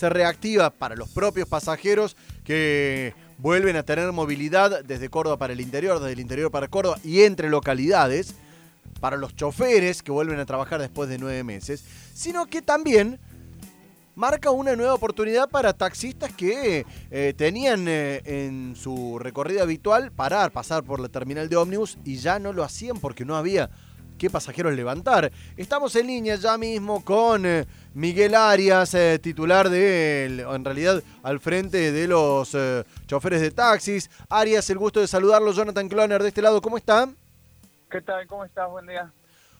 se reactiva para los propios pasajeros que vuelven a tener movilidad desde Córdoba para el interior, desde el interior para Córdoba y entre localidades, para los choferes que vuelven a trabajar después de nueve meses, sino que también marca una nueva oportunidad para taxistas que eh, tenían eh, en su recorrido habitual parar, pasar por la terminal de ómnibus y ya no lo hacían porque no había qué pasajeros levantar. Estamos en línea ya mismo con eh, Miguel Arias, titular de, en realidad, al frente de los choferes de taxis. Arias, el gusto de saludarlo. Jonathan Cloner de este lado, ¿cómo está? ¿Qué tal? ¿Cómo estás? Buen día.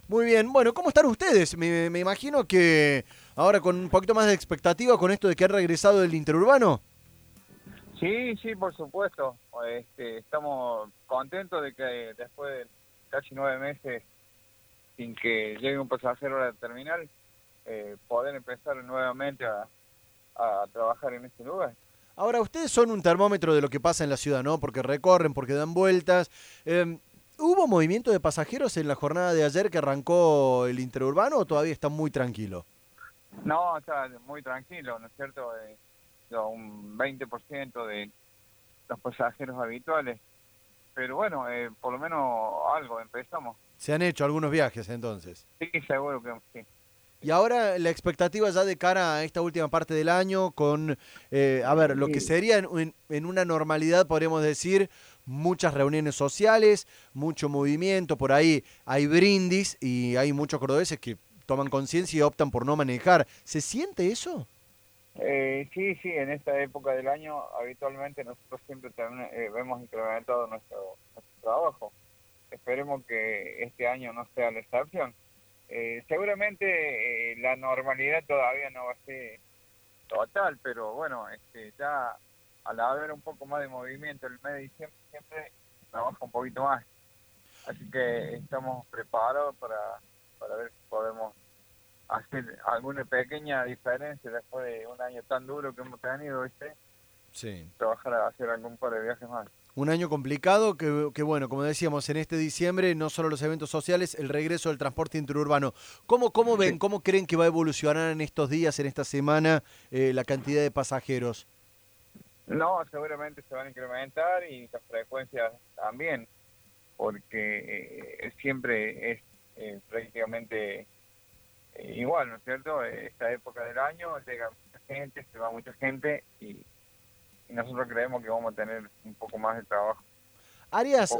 Muy bien. Bueno, ¿cómo están ustedes? me imagino que ahora con un poquito más de expectativa con esto de que ha regresado del interurbano. Sí, sí, por supuesto. Este, estamos contentos de que después de casi nueve meses sin que llegue un pasajero a la terminal, eh, poder empezar nuevamente a, trabajar en este lugar. Ahora, ustedes son un termómetro de lo que pasa en la ciudad, ¿no? Porque recorren, porque dan vueltas. Em, ¿Hubo movimiento de pasajeros en la jornada de ayer que arrancó el interurbano o todavía está muy tranquilo? No, está muy tranquilo, ¿no es cierto? Eh, un 20% de los pasajeros habituales. Pero bueno, eh, por lo menos algo, empezamos. ¿Se han hecho algunos viajes entonces? Sí, seguro que sí. Y ahora la expectativa ya de cara a esta última parte del año con, eh, a ver, lo que sería en, en, una normalidad, podríamos decir, muchas reuniones sociales, mucho movimiento, por ahí hay brindis y hay muchos cordobeses que toman conciencia y optan por no manejar. ¿Se siente eso? Eh, sí, sí, en esta época del año habitualmente nosotros siempre eh, vemos incrementado nuestro, trabajo. Esperemos que este año no sea la excepción. Eh, seguramente la normalidad todavía no va a ser total, pero bueno, este, ya al haber un poco más de movimiento el mes de diciembre siempre trabaja un poquito más. Así que estamos preparados para, para ver si podemos hacer alguna pequeña diferencia después de un año tan duro que hemos tenido, ¿viste? Sí. Trabajar a hacer algún par de viajes más. Un año complicado que, que, bueno, como decíamos, en este diciembre, no solo los eventos sociales, el regreso del transporte interurbano. ¿Cómo, cómo ven, cómo creen que va a evolucionar en estos días, en esta semana, eh, la cantidad de pasajeros? No, seguramente se van a incrementar y las frecuencias también, porque eh, siempre es eh, prácticamente igual, ¿no es cierto? Esta época del año llega mucha gente, se va mucha gente y, nosotros creemos que vamos a tener un poco más de trabajo. Arias,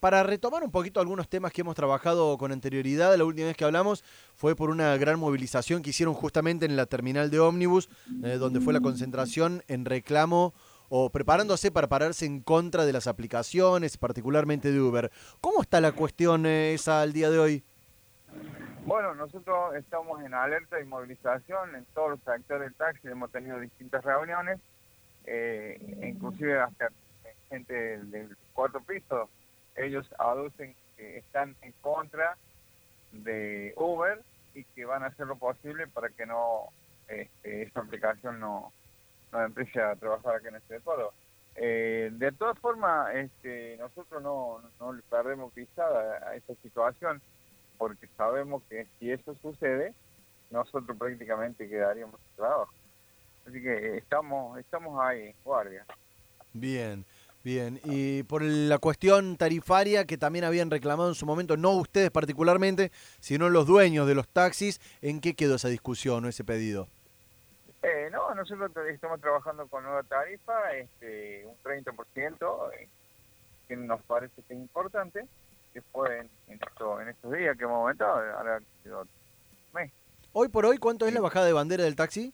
para, retomar un poquito algunos temas que hemos trabajado con anterioridad, la última vez que hablamos fue por una gran movilización que hicieron justamente en la terminal de ómnibus, eh, donde fue la concentración en reclamo o preparándose para pararse en contra de las aplicaciones, particularmente de Uber. ¿Cómo está la cuestión eh, esa al día de hoy? Bueno, nosotros estamos en alerta y movilización en todos los sectores del taxi, hemos tenido distintas reuniones, eh, inclusive hasta gente del, cuarto piso, ellos aducen que están en contra de Uber y que van a hacer lo posible para que no este, esta aplicación no, no empiece a trabajar aquí en este pueblo. Eh, de todas formas, este, nosotros no, no le perdemos pisada a esta situación porque sabemos que si eso sucede, nosotros prácticamente quedaríamos sin trabajo. Así que estamos, estamos ahí, guardia. Bien, bien. Y por la cuestión tarifaria que también habían reclamado en su momento, no ustedes particularmente, sino los dueños de los taxis, ¿en qué quedó esa discusión o ese pedido? Eh, no, nosotros estamos trabajando con nueva tarifa, este, un 30%, eh, que nos parece que es importante que fue en, en estos días que hemos aumentado, ahora Hoy por hoy, ¿cuánto es la bajada de bandera del taxi?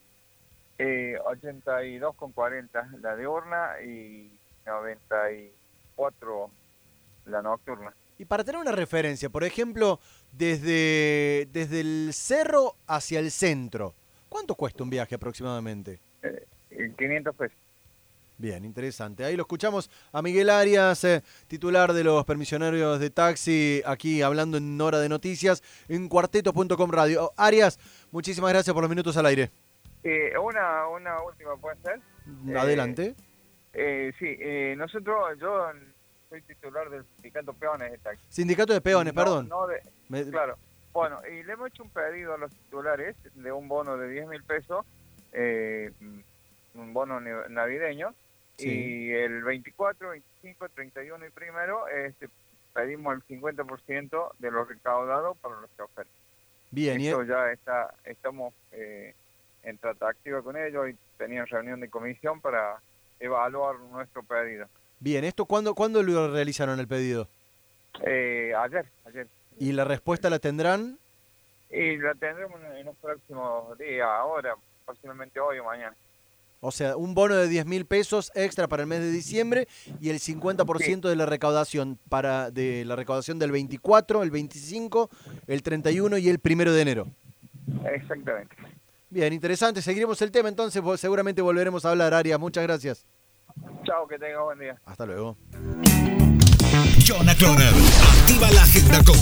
Eh, 82,40 la diurna y 94 la nocturna. Y para tener una referencia, por ejemplo, desde, desde el cerro hacia el centro, ¿cuánto cuesta un viaje aproximadamente? Eh, 500 pesos. Bien, interesante. Ahí lo escuchamos a Miguel Arias, eh, titular de los permisionarios de taxi, aquí hablando en Hora de Noticias en cuarteto.com radio. Arias, muchísimas gracias por los minutos al aire. Eh, una, una última, ¿puede ser? Mm, adelante. Eh, sí, nosotros, yo soy titular del Sindicato Peones de Taxi. Sindicato de Peones, perdón. Claro. Bueno, y le hemos hecho un pedido a los titulares de un bono de 10 mil pesos eh, un bono navideño. Y el 24, 25, 31 y primero este, pedimos el 50% de lo recaudado para los choferes. Bien, Esto ya está, estamos eh, en tratativa con ellos y tenían reunión de comisión para evaluar nuestro pedido. Bien, ¿esto cuándo, cuándo lo realizaron el pedido? Eh, ayer, ayer. ¿Y la respuesta la tendrán? Y la tendremos en los próximos días, ahora, posiblemente hoy o mañana. O sea, un bono de 10 mil pesos extra para el mes de diciembre y el 50% de la recaudación para de la recaudación del 24, el 25, el 31 y el 1 de enero. Exactamente. Bien, interesante. Seguiremos el tema entonces. Seguramente volveremos a hablar, Arias. Muchas gracias. Chao, que tenga buen día. Hasta luego. Jonah activa la agenda con